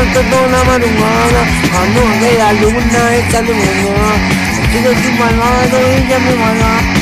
tanto con la marihuana Cuando ve la luna está de mañana Sigo sin malvado y ya me malvado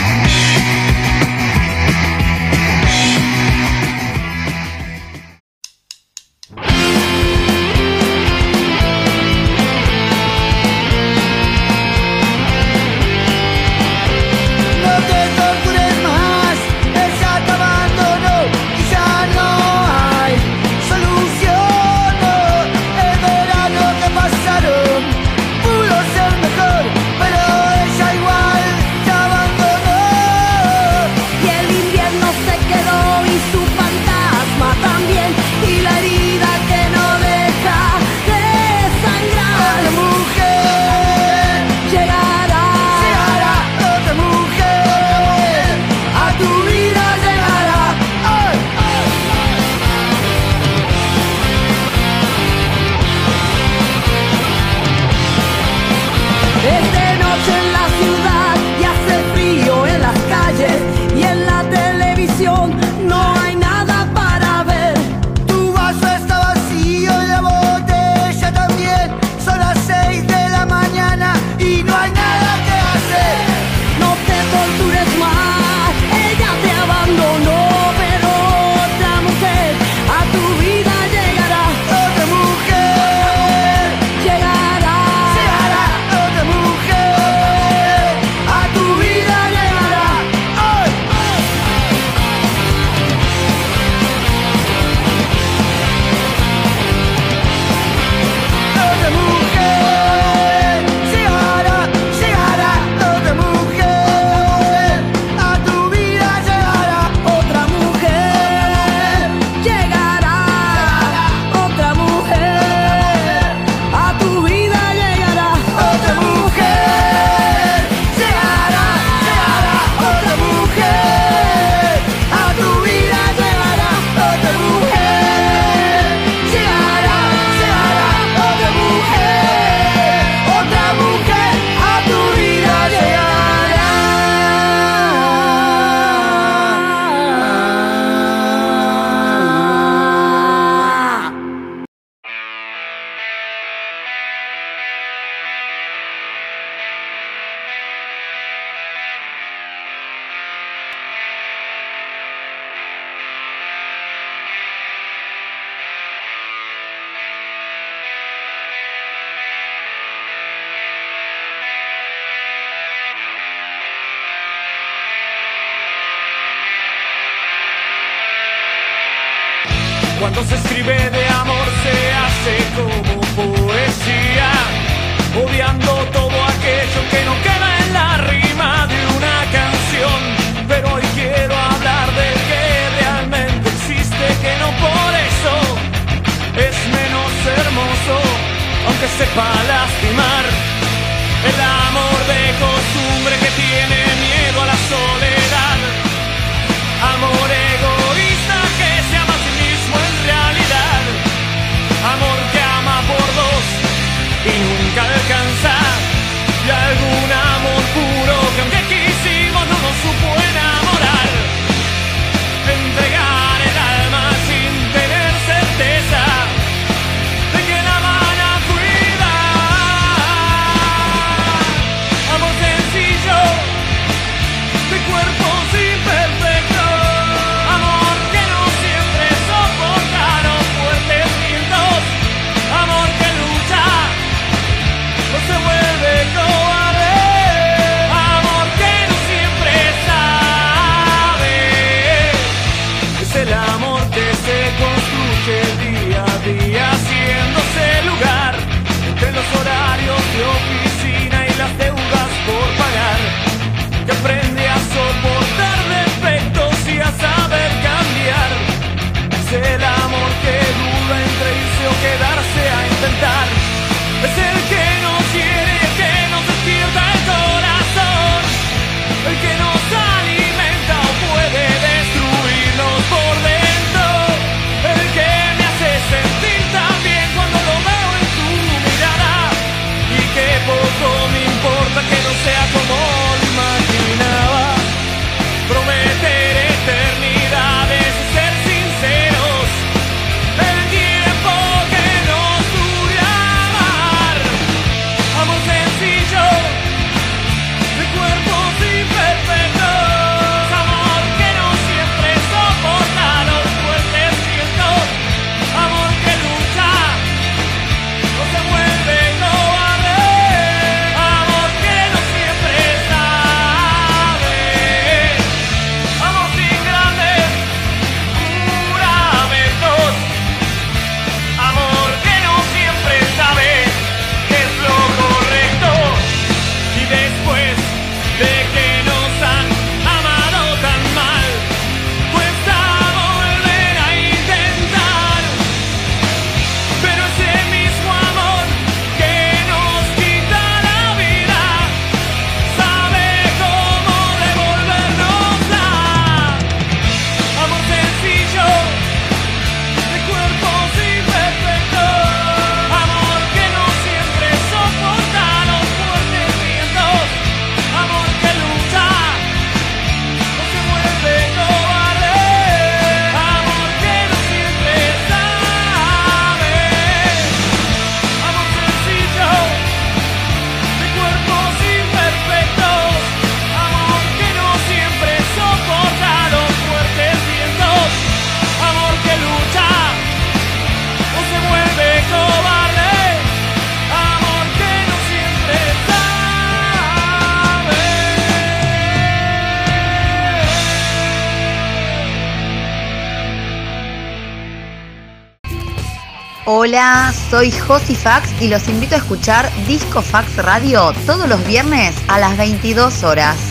se escribe de amor se hace como poesía, odiando todo aquello que no queda en la rima de una canción. Pero hoy quiero hablar del que realmente existe, que no por eso es menos hermoso, aunque sepa las Hola, soy Josi Fax y los invito a escuchar Disco Fax Radio todos los viernes a las 22 horas.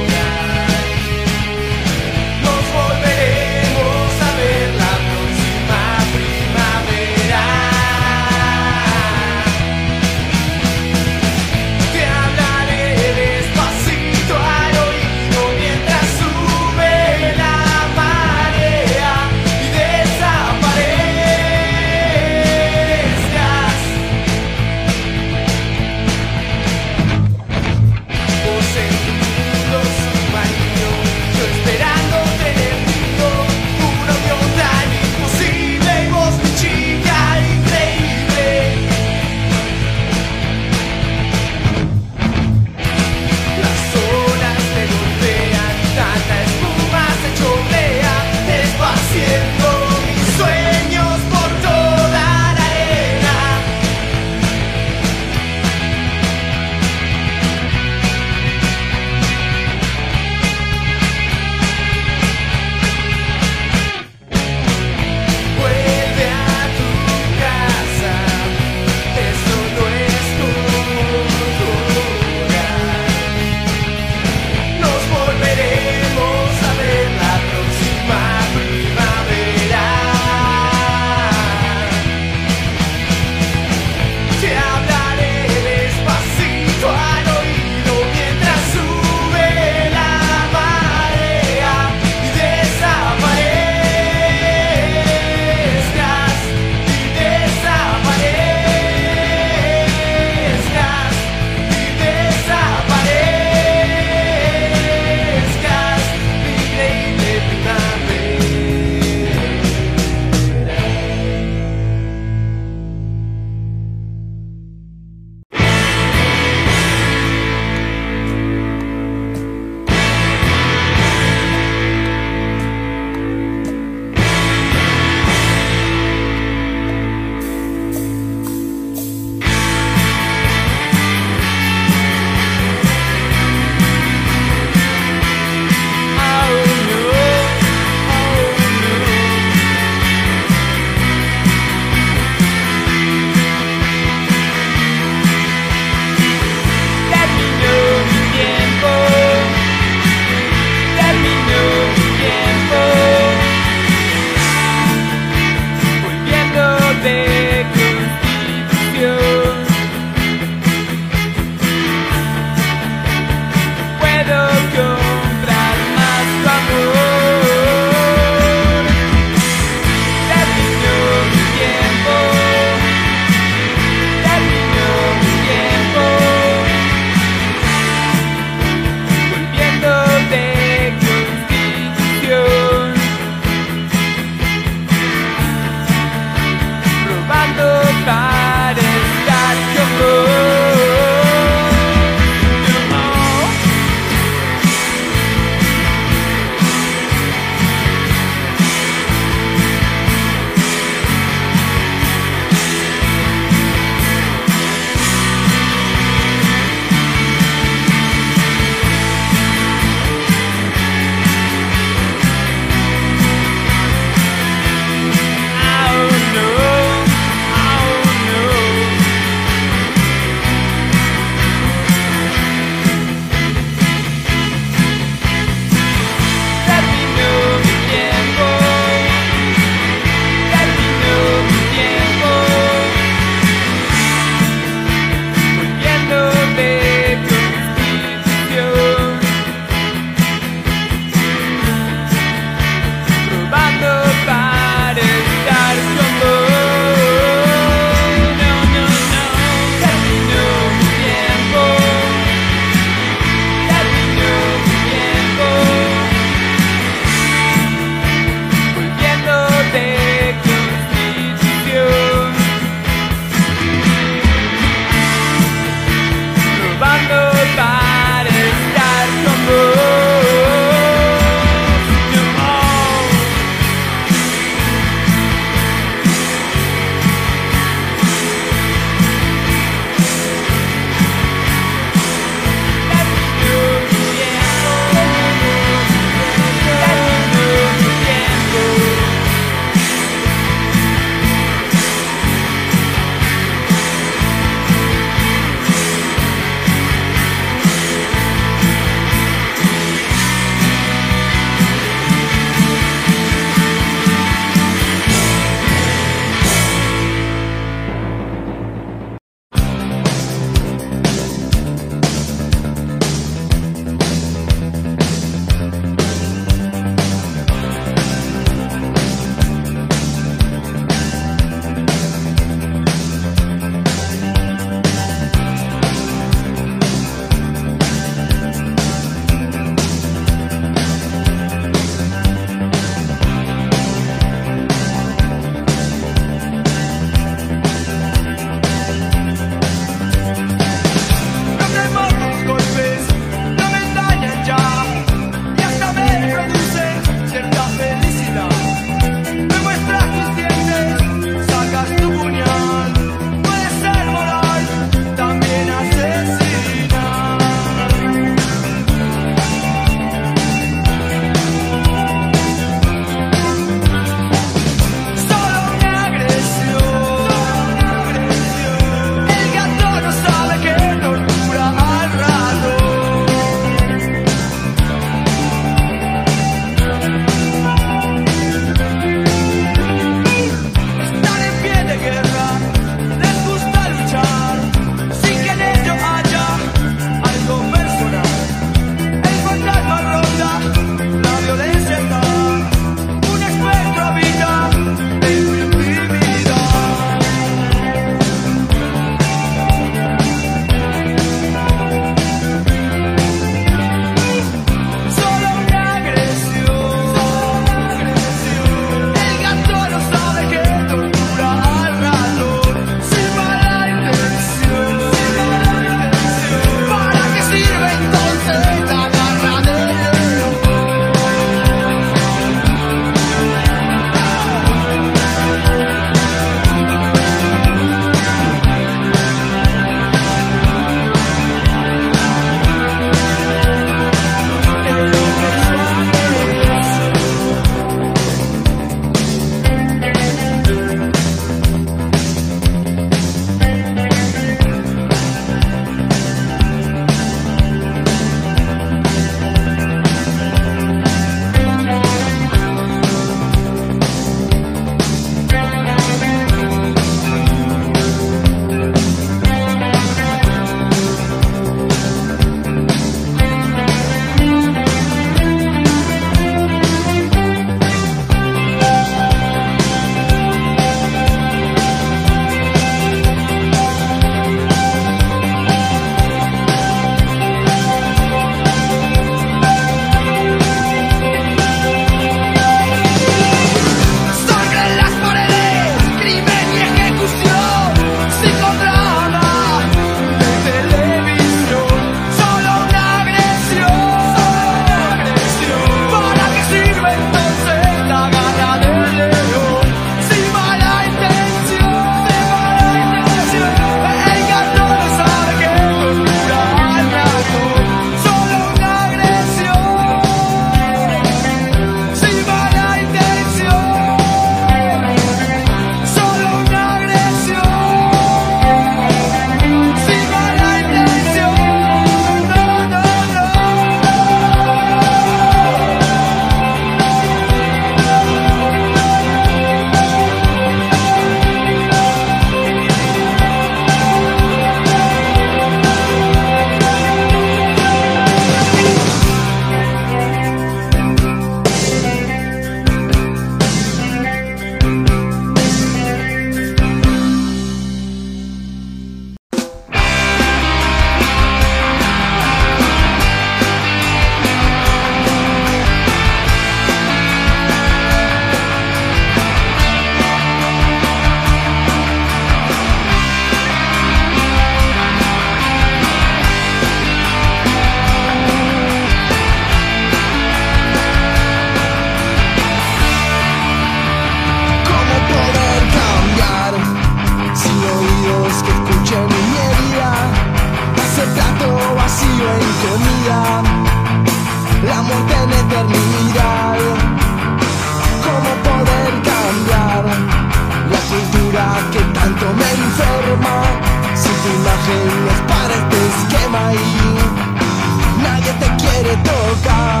imagen es para este esquema y nadie te quiere tocar.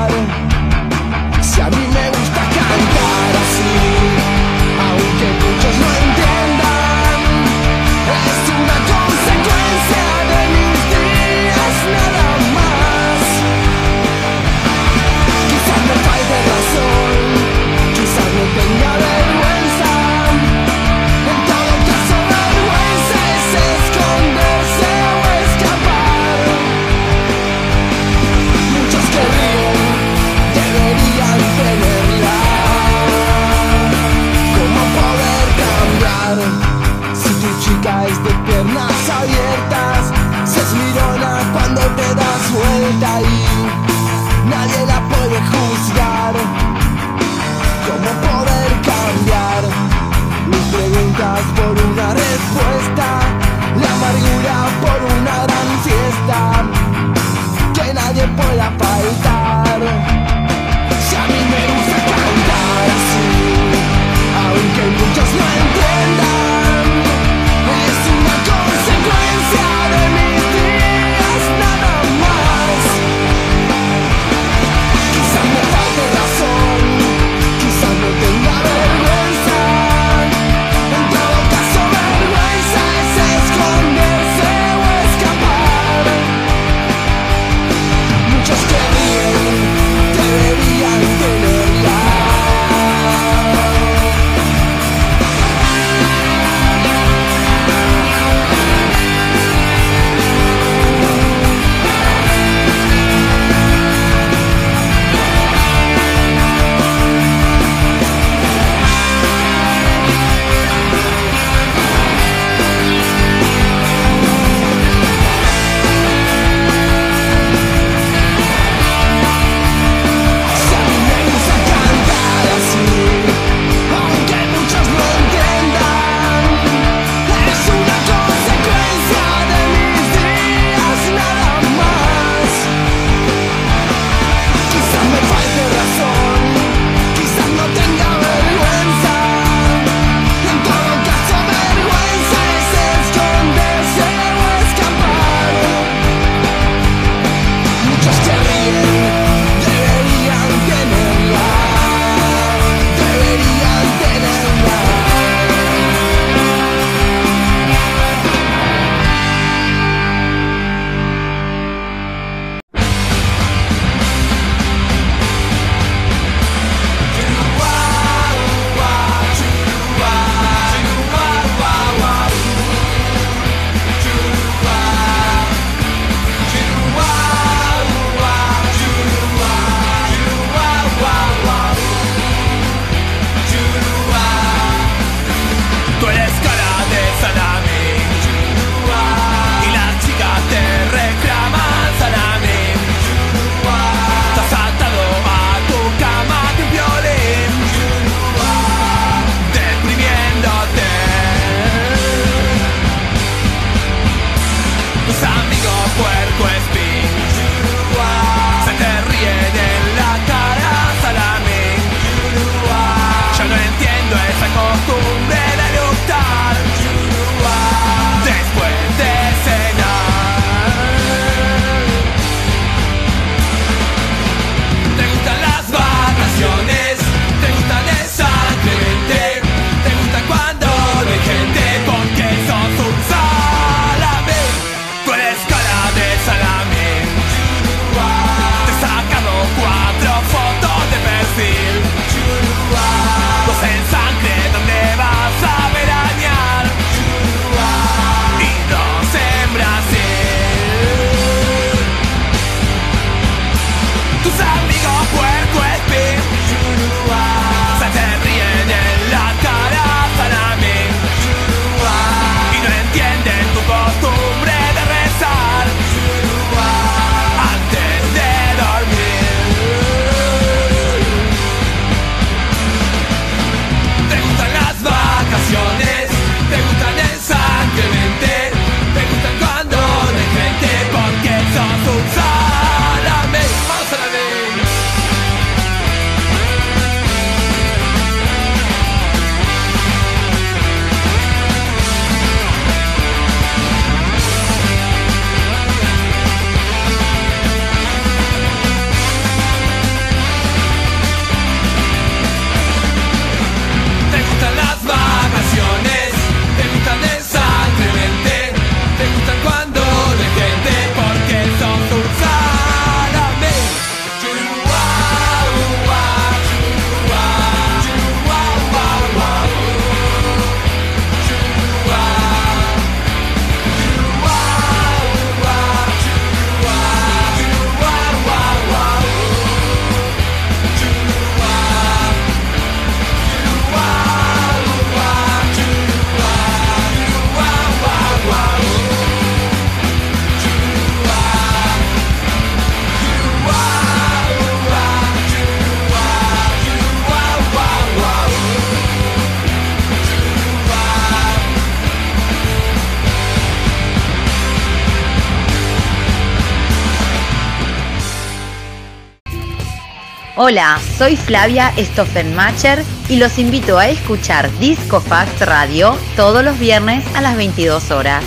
Hola, soy Flavia Stoffenmacher y los invito a escuchar Disco Fact Radio todos los viernes a las 22 horas.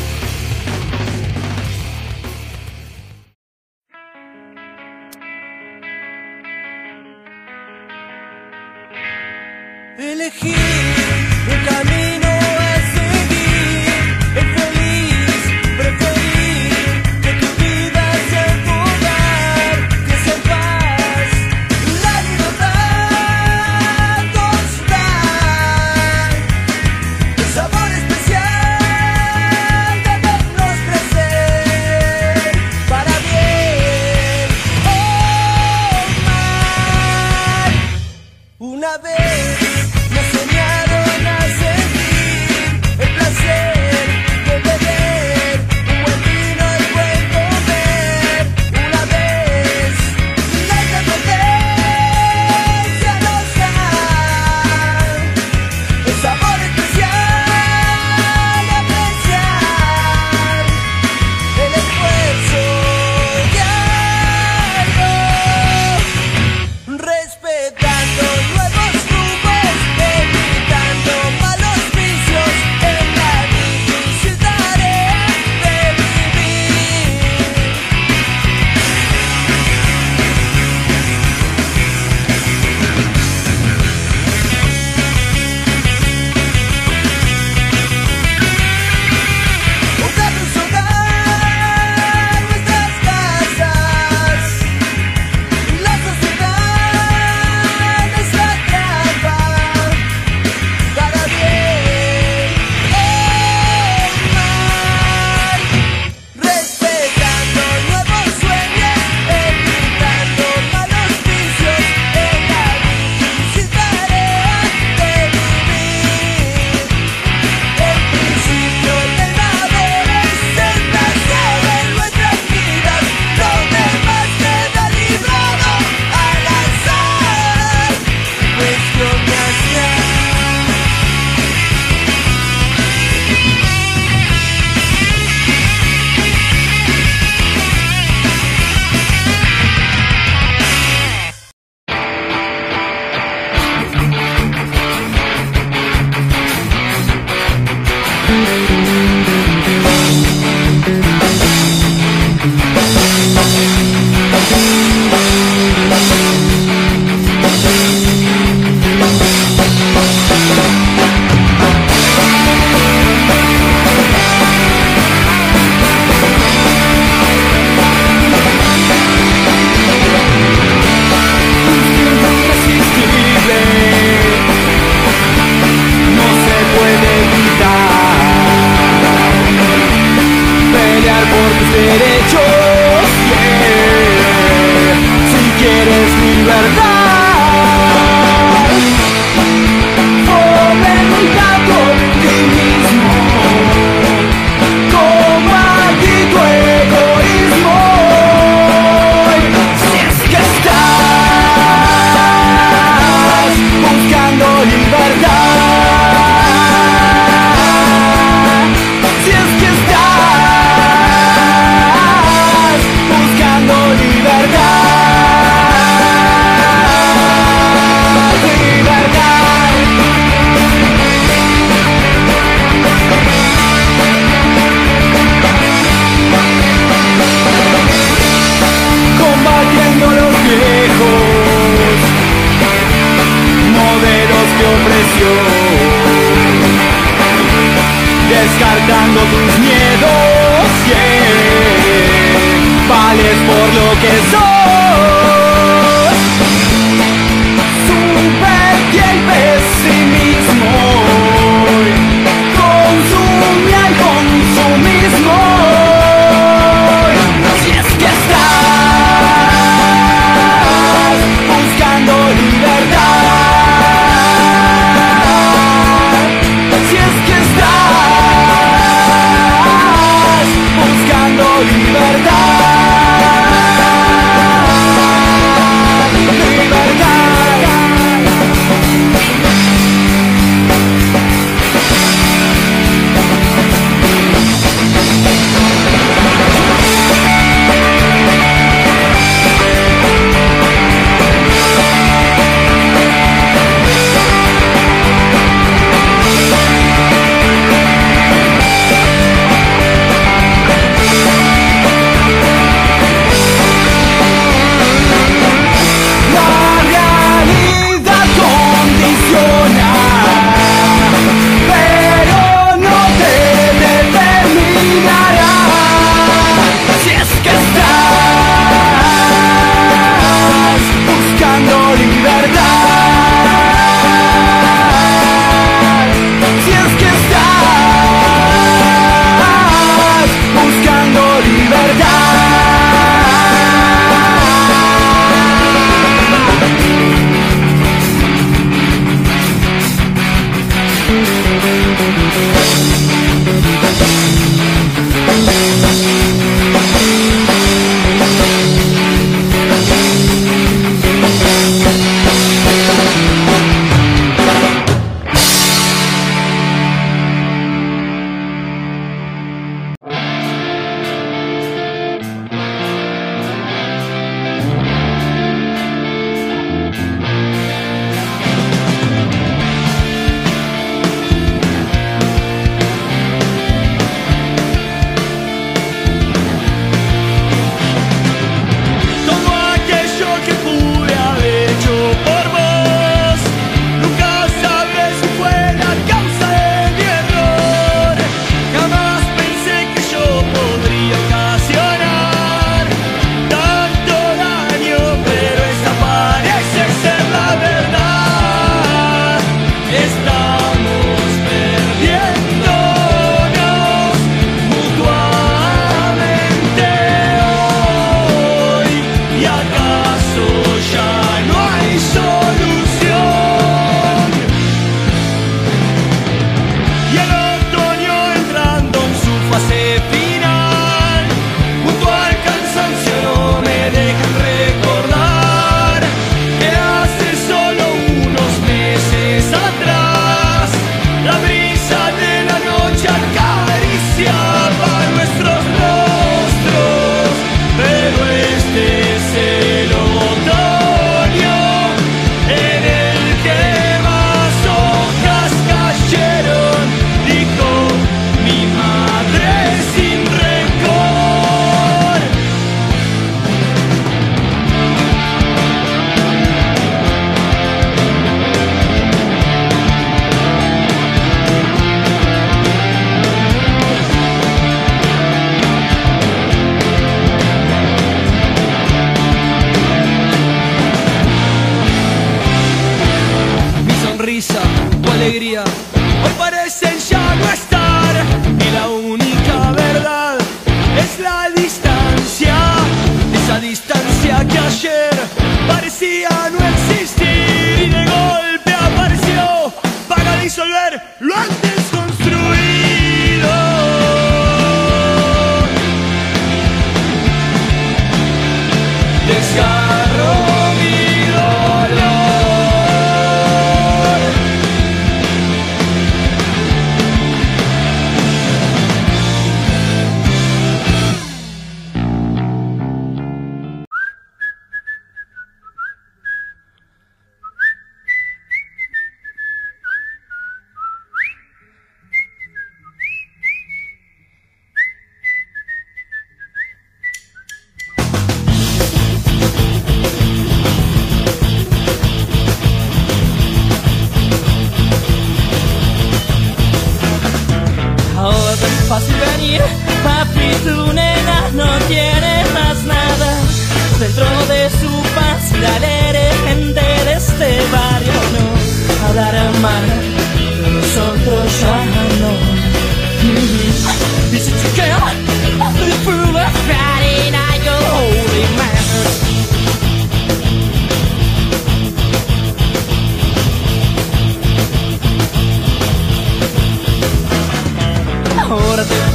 Father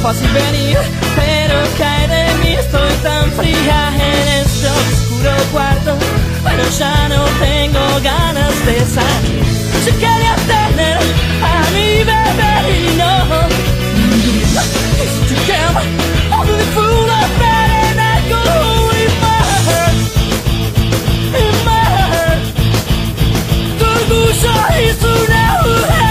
fácil venir, pero cae de mí, estoy tan fría en este oscuro cuarto, pero ya no tengo ganas de salir. Yo quería tener a mi bebé y no. You I'm the fool of that and I go in my heart, in my heart. Tu orgullo es una mujer.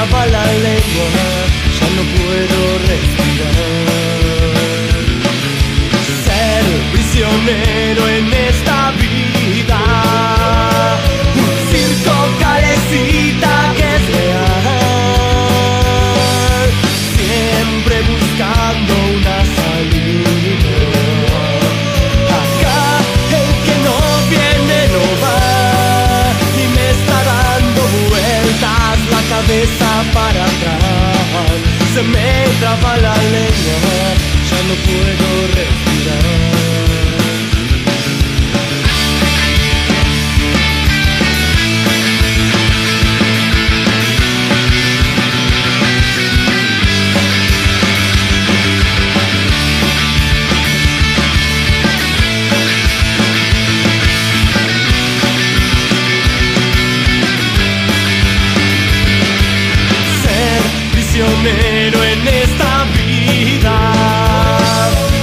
Traba la lengua, ya no puedo respirar. Ser prisionero en esta Se me traba la lengua, ya no puedo prisionero en esta vida.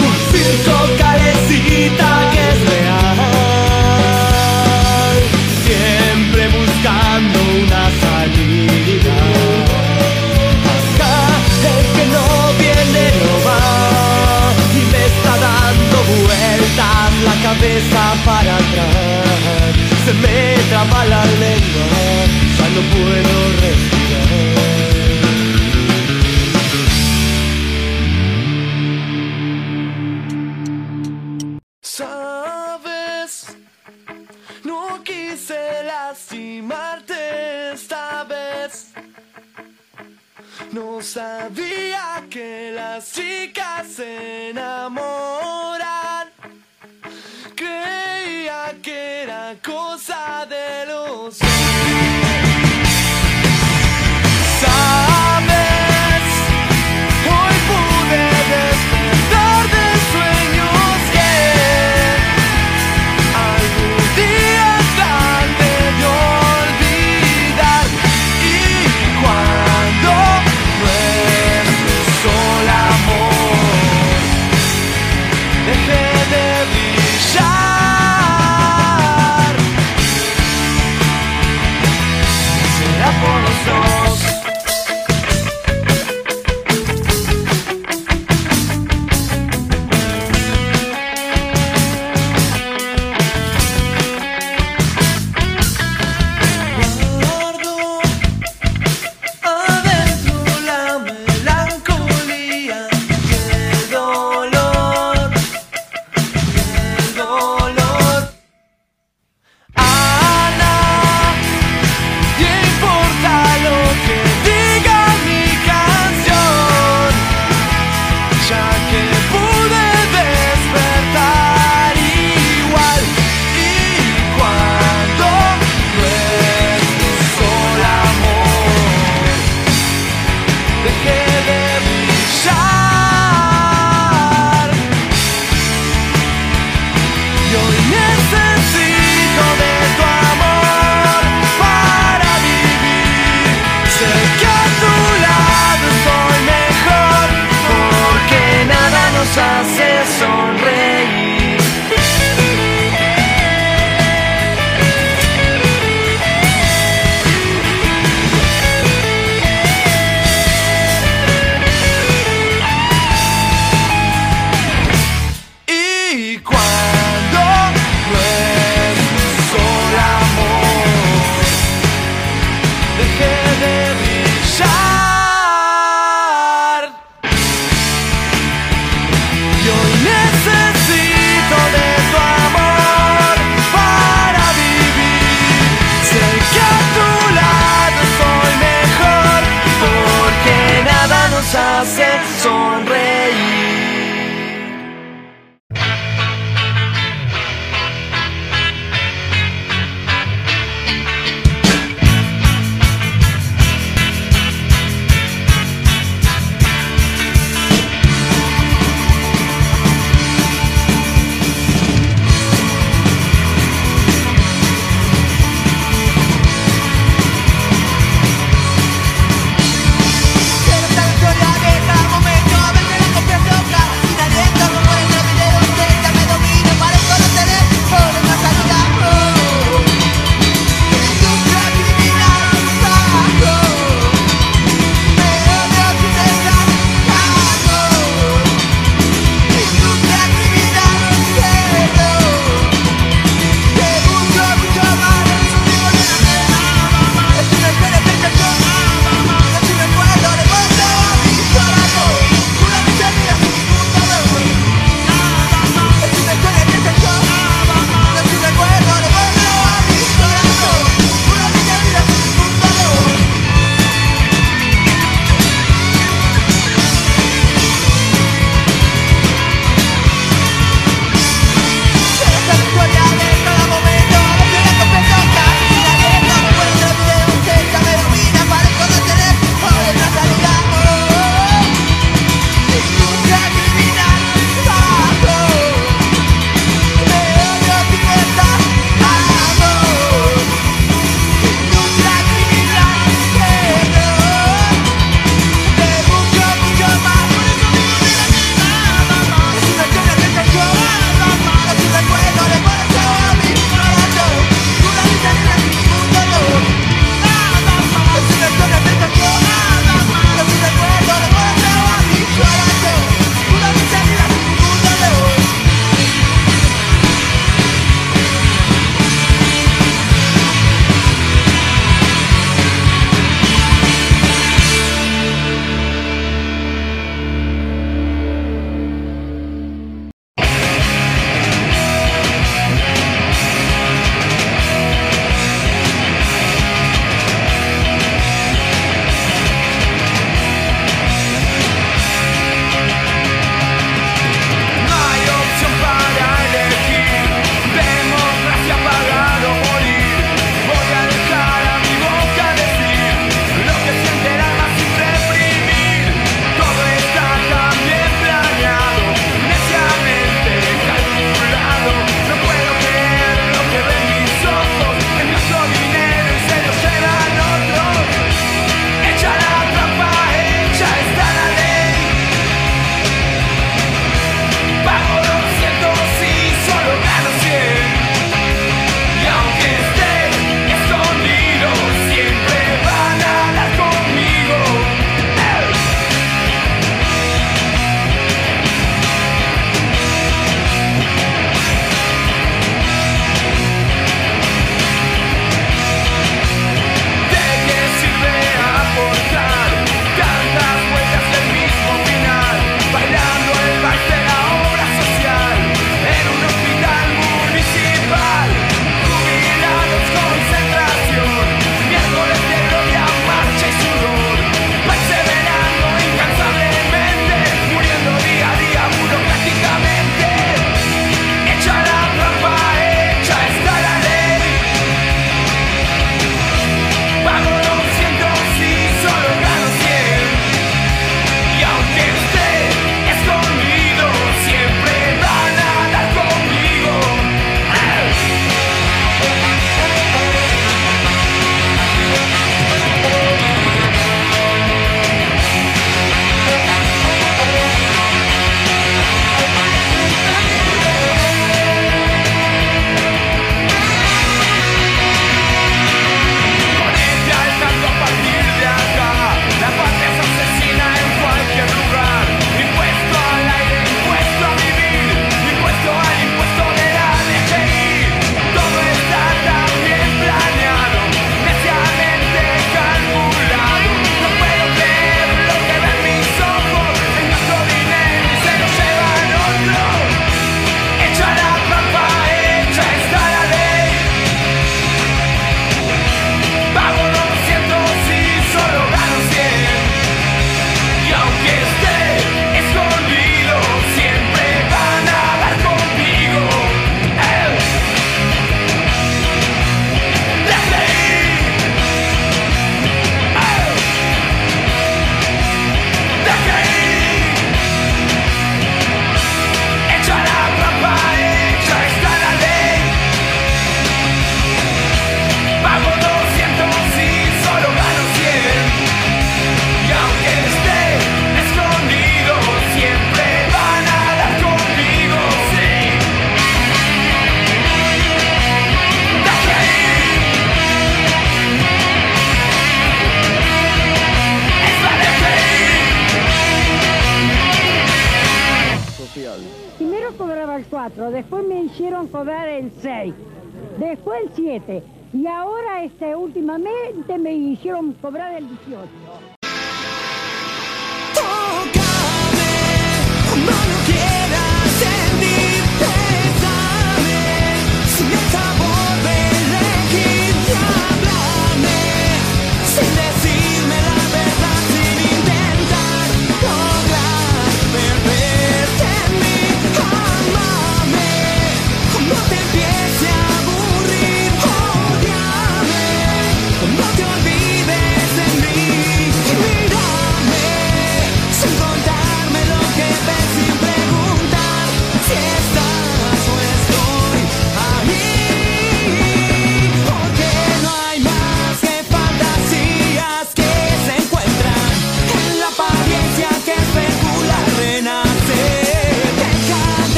Un circo carecita que es real. Siempre buscando una salida. Acá el que no viene no va. Y me está dando vueltas la cabeza para atrás. Se me traba la lengua, ya no puedo respirar.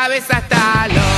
cabeza hasta los